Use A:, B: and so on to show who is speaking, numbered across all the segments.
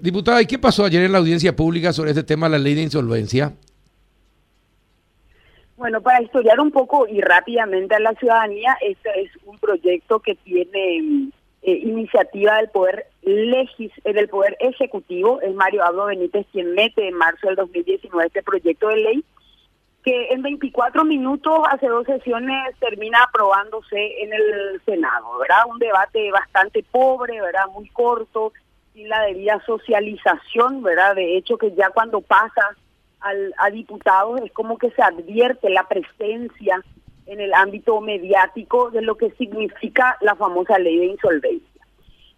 A: Diputada, ¿y qué pasó ayer en la audiencia pública sobre este tema, la ley de insolvencia?
B: Bueno, para historiar un poco y rápidamente a la ciudadanía, este es un proyecto que tiene eh, iniciativa del poder legis eh, del poder ejecutivo, es Mario Abdo Benítez quien mete en marzo del 2019 este proyecto de ley que en 24 minutos hace dos sesiones termina aprobándose en el Senado, ¿verdad? Un debate bastante pobre, ¿verdad? Muy corto, la debida socialización, ¿verdad? De hecho que ya cuando pasa al, a diputados es como que se advierte la presencia en el ámbito mediático de lo que significa la famosa ley de insolvencia.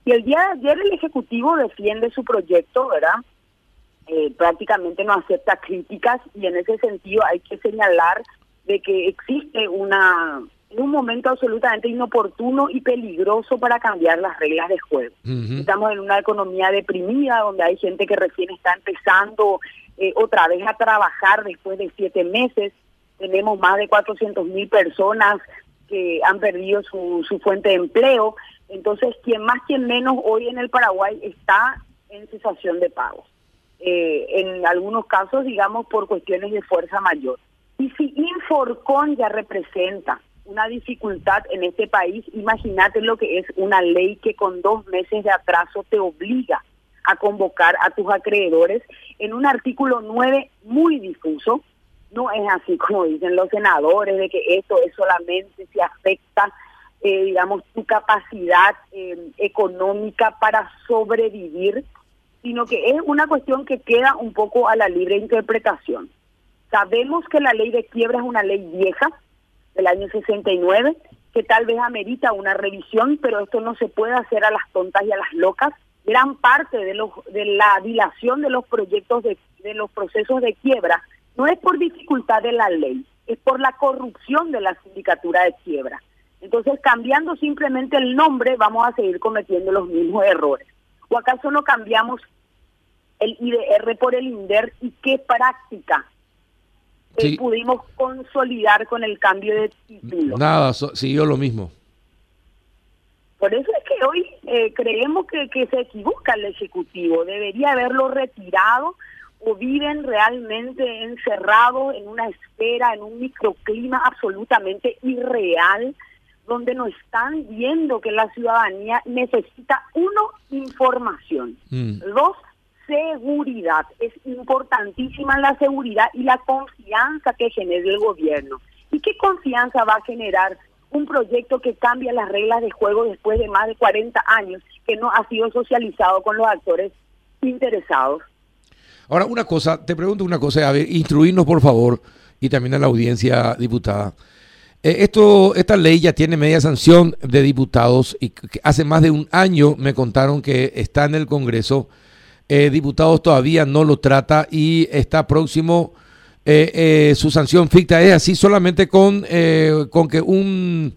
B: Y el día de ayer el Ejecutivo defiende su proyecto, ¿verdad? Eh, prácticamente no acepta críticas y en ese sentido hay que señalar de que existe una en un momento absolutamente inoportuno y peligroso para cambiar las reglas de juego. Estamos en una economía deprimida donde hay gente que recién está empezando eh, otra vez a trabajar después de siete meses. Tenemos más de 400 mil personas que han perdido su, su fuente de empleo. Entonces, quien más, quien menos hoy en el Paraguay está en cesación de pagos. Eh, en algunos casos, digamos, por cuestiones de fuerza mayor. Y si Inforcon ya representa una dificultad en este país, imagínate lo que es una ley que con dos meses de atraso te obliga a convocar a tus acreedores en un artículo 9 muy difuso. No es así como dicen los senadores, de que esto es solamente si afecta, eh, digamos, tu capacidad eh, económica para sobrevivir, sino que es una cuestión que queda un poco a la libre interpretación. Sabemos que la ley de quiebra es una ley vieja, del año 69, que tal vez amerita una revisión, pero esto no se puede hacer a las tontas y a las locas. Gran parte de, los, de la dilación de los proyectos de, de los procesos de quiebra no es por dificultad de la ley, es por la corrupción de la sindicatura de quiebra. Entonces, cambiando simplemente el nombre, vamos a seguir cometiendo los mismos errores. ¿O acaso no cambiamos el IDR por el INDER y qué práctica pudimos consolidar con el cambio de título.
A: Nada, siguió lo mismo.
B: Por eso es que hoy eh, creemos que, que se equivoca el Ejecutivo. Debería haberlo retirado o viven realmente encerrados en una esfera, en un microclima absolutamente irreal, donde no están viendo que la ciudadanía necesita, uno, información, mm. dos, seguridad. Es importantísima la seguridad y la confianza que genere el gobierno. ¿Y qué confianza va a generar un proyecto que cambia las reglas de juego después de más de 40 años que no ha sido socializado con los actores interesados?
A: Ahora, una cosa, te pregunto una cosa, a ver, instruirnos por favor, y también a la audiencia diputada. Eh, esto, esta ley ya tiene media sanción de diputados y hace más de un año me contaron que está en el Congreso eh, diputados todavía no lo trata y está próximo eh, eh, su sanción ficta. Es así solamente con, con que un,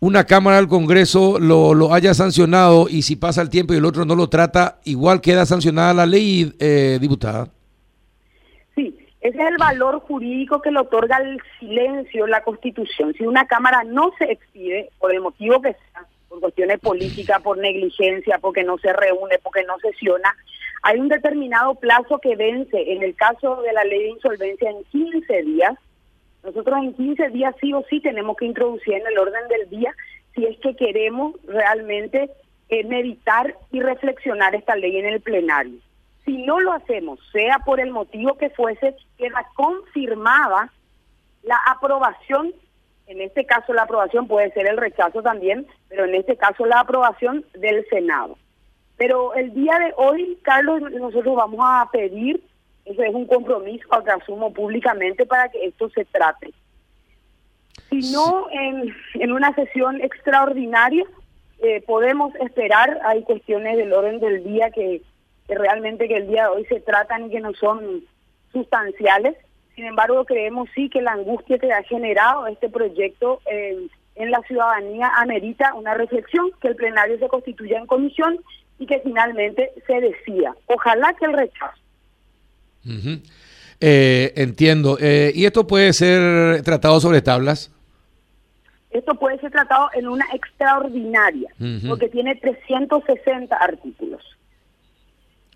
A: una Cámara del Congreso lo, lo, haya sancionado y si pasa el tiempo y el otro no lo trata, igual queda sancionada la ley, diputada.
B: Sí, ese es el valor jurídico que le otorga el silencio la Constitución. Si una Cámara no se expide, por el motivo que sea, por cuestiones políticas, por negligencia, porque no se reúne, porque no sesiona, hay un determinado plazo que vence. En el caso de la ley de insolvencia en 15 días, nosotros en 15 días sí o sí tenemos que introducir en el orden del día si es que queremos realmente eh, meditar y reflexionar esta ley en el plenario. Si no lo hacemos, sea por el motivo que fuese, queda confirmada la aprobación, en este caso la aprobación puede ser el rechazo también, pero en este caso la aprobación del Senado. Pero el día de hoy, Carlos, nosotros vamos a pedir, eso es un compromiso que asumo públicamente para que esto se trate. Si no, en, en una sesión extraordinaria, eh, podemos esperar, hay cuestiones del orden del día que, realmente que el día de hoy se tratan y que no son sustanciales. Sin embargo, creemos sí que la angustia que ha generado este proyecto eh, en la ciudadanía amerita una reflexión, que el plenario se constituya en comisión y que finalmente se decía, ojalá que el rechazo.
A: Eh, entiendo. Eh, ¿Y esto puede ser tratado sobre tablas?
B: Esto puede ser tratado en una extraordinaria, porque tiene 360 artículos.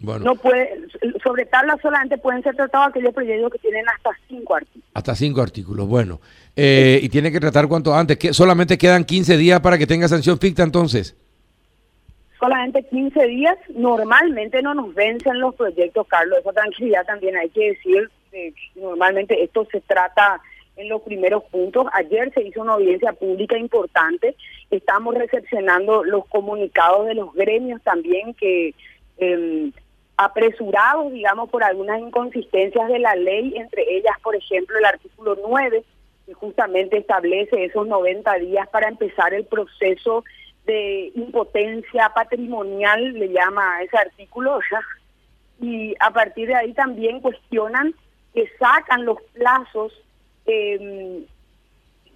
B: Bueno. No puede, sobre tabla solamente pueden ser tratados aquellos proyectos que tienen hasta cinco artículos.
A: Hasta cinco artículos, bueno. Eh, y tiene que tratar cuanto antes. que Solamente quedan 15 días para que tenga sanción ficta entonces.
B: Solamente 15 días. Normalmente no nos vencen los proyectos, Carlos. Esa tranquilidad también hay que decir. normalmente esto se trata en los primeros puntos. Ayer se hizo una audiencia pública importante. Estamos recepcionando los comunicados de los gremios también que eh, apresurados, digamos, por algunas inconsistencias de la ley, entre ellas, por ejemplo, el artículo 9, que justamente establece esos 90 días para empezar el proceso de impotencia patrimonial, le llama ese artículo, y a partir de ahí también cuestionan que sacan los plazos eh,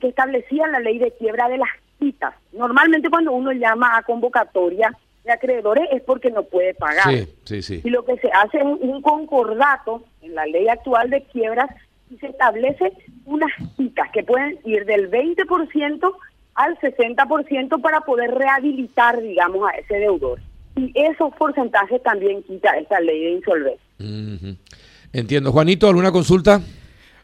B: que establecía la ley de quiebra de las citas. Normalmente cuando uno llama a convocatoria, de acreedores es porque no puede pagar. Y lo que se hace es un concordato en la ley actual de quiebras y se establece unas citas que pueden ir del 20% al 60% para poder rehabilitar, digamos, a ese deudor. Y esos porcentajes también quita esta ley de insolvencia.
A: Entiendo. Juanito, ¿alguna consulta?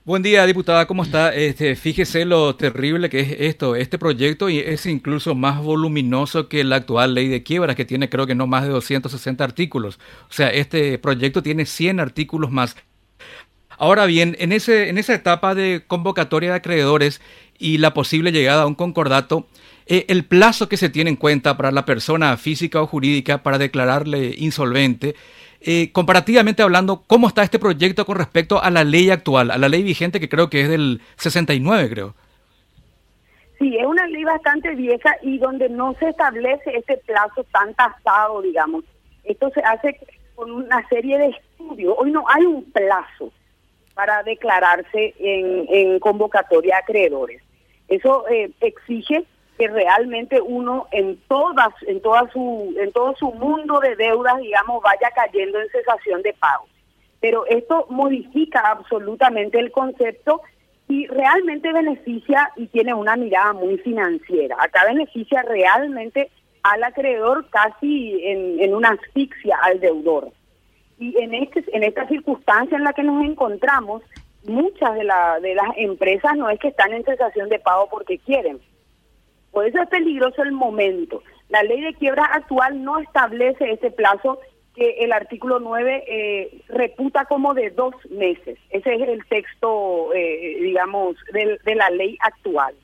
C: Buen día, diputada, ¿cómo está? Este, fíjese lo terrible que es esto. Este proyecto es incluso más voluminoso que la actual ley de quiebras, que tiene creo que no más de 260 artículos. O sea, este proyecto tiene 100 artículos más. Ahora bien, en, ese, en esa etapa de convocatoria de acreedores y la posible llegada a un concordato, eh, el plazo que se tiene en cuenta para la persona física o jurídica para declararle insolvente eh, comparativamente hablando, ¿cómo está este proyecto con respecto a la ley actual, a la ley vigente que creo que es del 69, creo?
B: Sí, es una ley bastante vieja y donde no se establece ese plazo tan tasado, digamos. Esto se hace con una serie de estudios. Hoy no hay un plazo para declararse en, en convocatoria a acreedores. Eso eh, exige que realmente uno en todas en toda su en todo su mundo de deudas digamos vaya cayendo en cesación de pago pero esto modifica absolutamente el concepto y realmente beneficia y tiene una mirada muy financiera. Acá beneficia realmente al acreedor casi en, en una asfixia al deudor. Y en este en esta circunstancia en la que nos encontramos muchas de, la, de las empresas no es que están en cesación de pago porque quieren por eso es peligroso el momento. La ley de quiebra actual no establece ese plazo que el artículo 9 eh, reputa como de dos meses. Ese es el texto, eh, digamos, de, la ley actual.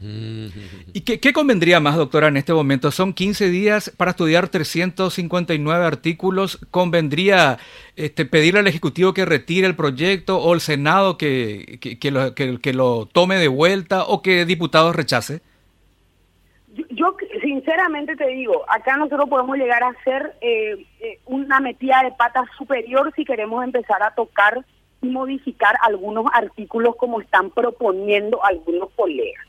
C: ¿Y qué, convendría más, doctora, en este momento? Son 15 días para estudiar 359 artículos. ¿Convendría este, pedirle al Ejecutivo que retire el proyecto o el Senado que, que, lo, que, lo, tome de vuelta o que diputados rechace?
B: Yo, sinceramente te digo, acá nosotros podemos llegar a hacer eh, eh, una metida de pata superior si queremos empezar a tocar y modificar algunos artículos como están proponiendo algunos colegas.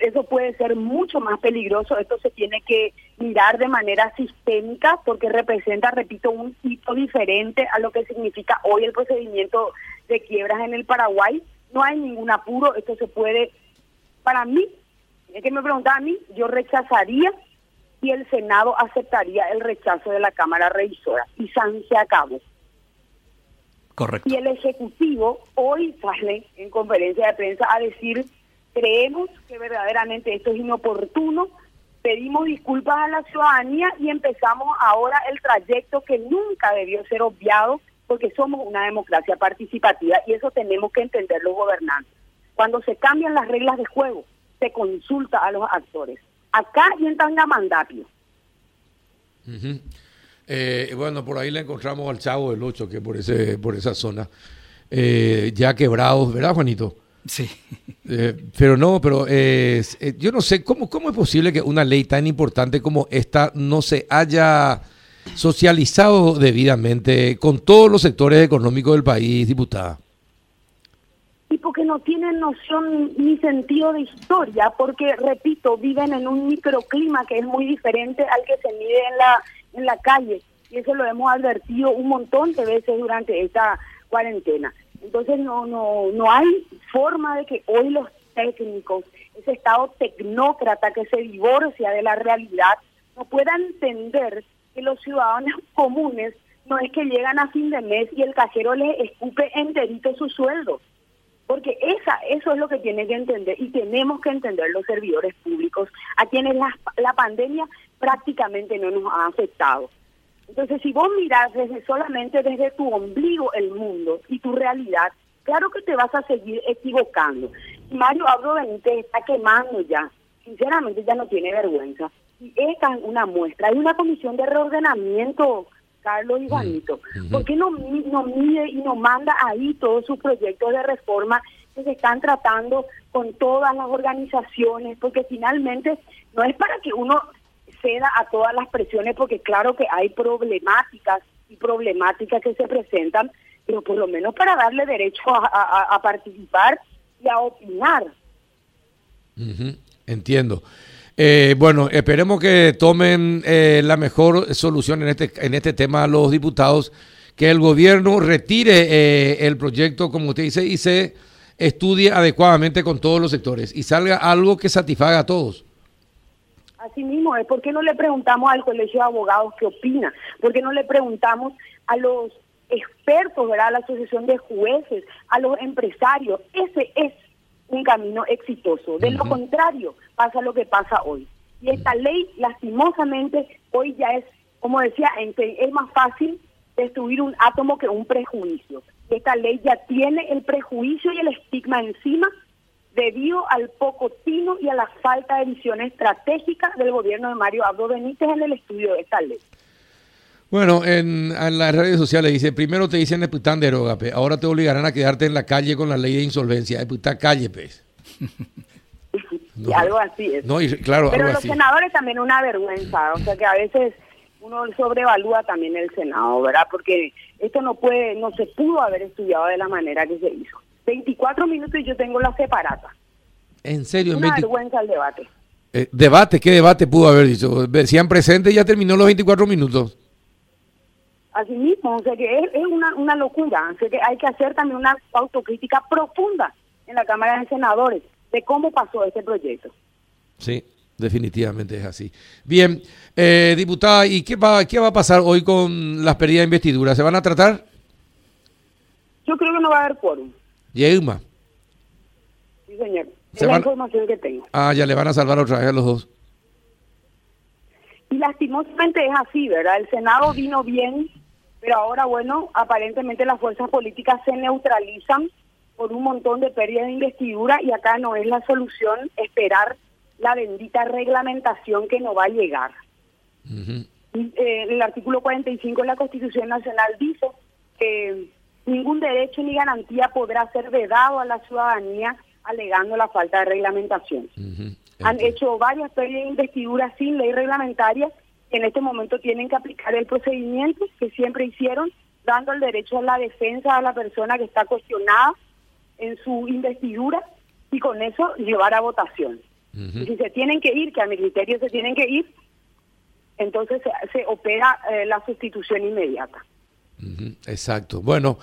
B: Eso puede ser mucho más peligroso. Esto se tiene que mirar de manera sistémica porque representa, repito, un hito diferente a lo que significa hoy el procedimiento de quiebras en el Paraguay. No hay ningún apuro. Esto se puede, para mí, es que me preguntaba a mí, yo rechazaría y el Senado aceptaría el rechazo de la Cámara Revisora. Y San se acabó.
C: Correcto.
B: Y el Ejecutivo hoy sale en conferencia de prensa a decir creemos que verdaderamente esto es inoportuno, pedimos disculpas a la ciudadanía y empezamos ahora el trayecto que nunca debió ser obviado porque somos una democracia participativa y eso tenemos que entender los gobernantes. Cuando se cambian las reglas de juego, se consulta a los actores. Acá y en Tangamandapio.
A: Eh, bueno, por ahí le encontramos al Chavo del Ocho, que por ese por esa zona, eh, ya quebrados, ¿verdad, Juanito?
C: Sí.
A: Eh, pero no, pero eh, yo no sé, ¿cómo, ¿cómo es posible que una ley tan importante como esta no se haya socializado debidamente con todos los sectores económicos del país, diputada?
B: Y porque no tienen noción ni sentido de historia, porque, repito, viven en un microclima que es muy diferente al que se mide en la, en la calle. Y eso lo hemos advertido un montón de veces durante esta cuarentena. Entonces no, no, no hay forma de que hoy los técnicos, ese Estado tecnócrata que se divorcia de la realidad, no puedan entender que los ciudadanos comunes no es que llegan a fin de mes y el cajero les escupe enterito su sueldo. Porque esa, eso es lo que tienen que entender y tenemos que entender los servidores públicos, a quienes la, la pandemia prácticamente no nos ha afectado. Entonces, si vos mirás desde, solamente desde tu ombligo el mundo y tu realidad, claro que te vas a seguir equivocando. Y Mario Abdo Benítez está quemando ya, sinceramente ya no tiene vergüenza. Y esta es una muestra. Hay una comisión de reordenamiento, Carlos y mm. ¿Por qué no, no mide y no manda ahí todos sus proyectos de reforma que se están tratando con todas las organizaciones? Porque finalmente no es para que uno ceda a todas las presiones, porque claro que hay problemáticas y problemáticas que se presentan, pero por lo menos para darle derecho a, participar y a opinar.
A: Entiendo. Eh, bueno, esperemos que tomen eh, la mejor solución en este, en este tema los diputados, que el gobierno retire eh, el proyecto, como usted dice, y se estudie adecuadamente con todos los sectores y salga algo que satisfaga a todos.
B: Así mismo es, ¿por qué no le preguntamos al Colegio de Abogados qué opina? ¿Por qué no le preguntamos a los expertos, ¿verdad? a la Asociación de Jueces, a los empresarios? Ese es un camino exitoso. De lo contrario, pasa lo que pasa hoy. Y esta ley, lastimosamente, hoy ya es, como decía, es más fácil destruir un átomo que un prejuicio. Esta ley ya tiene el prejuicio y el estigma encima debido al poco tino y a la falta de visión estratégica del gobierno de Mario Abdo Benítez en el estudio de esta ley.
A: Bueno, en, las redes sociales dice, primero te dicen Epután de Erogape, ahora te obligarán a quedarte en la calle con la ley de insolvencia. Epután calle, pues.
B: y algo así es.
A: No, claro,
B: Pero los senadores también una vergüenza, o sea que a veces uno sobrevalúa también el Senado, ¿verdad? Porque esto no puede, no se pudo haber estudiado de la manera que se hizo. 24 minutos y yo tengo la separata.
A: ¿En serio?
B: Una vergüenza el debate.
A: Eh, ¿Debate? ¿Qué debate pudo haber dicho? Decían presente y ya terminó los 24 minutos.
B: Así mismo, o sea que es, una, una locura. O sea que hay que hacer también una autocrítica profunda en la Cámara de Senadores de cómo pasó este proyecto.
A: Sí, definitivamente es así. Bien, eh, diputada, ¿y qué va, qué va a pasar hoy con las pérdidas de investidura? ¿Se van a tratar?
B: Yo creo que no va a haber quórum.
A: ¿Y Euma?
B: Sí, señor. Es la información que tengo.
A: Ah, ya le van a salvar otra vez a los dos.
B: Y lastimosamente es así, ¿verdad? El Senado vino bien, pero ahora, bueno, aparentemente las fuerzas políticas se neutralizan por un montón de pérdidas de investidura y acá no es la solución esperar la bendita reglamentación que no va a llegar. Eh, el artículo 45 de la Constitución Nacional dice que ningún derecho ni garantía podrá ser vedado a la ciudadanía alegando la falta de reglamentación. Han hecho varias pérdidas de investidura sin ley reglamentaria que en este momento tienen que aplicar el procedimiento que siempre hicieron, dando el derecho a la defensa a la persona que está cuestionada en su investidura y con eso llevar a votación. y si se tienen que ir, que a mi criterio se tienen que ir, entonces se, opera eh, la sustitución inmediata.
A: Exacto. Bueno.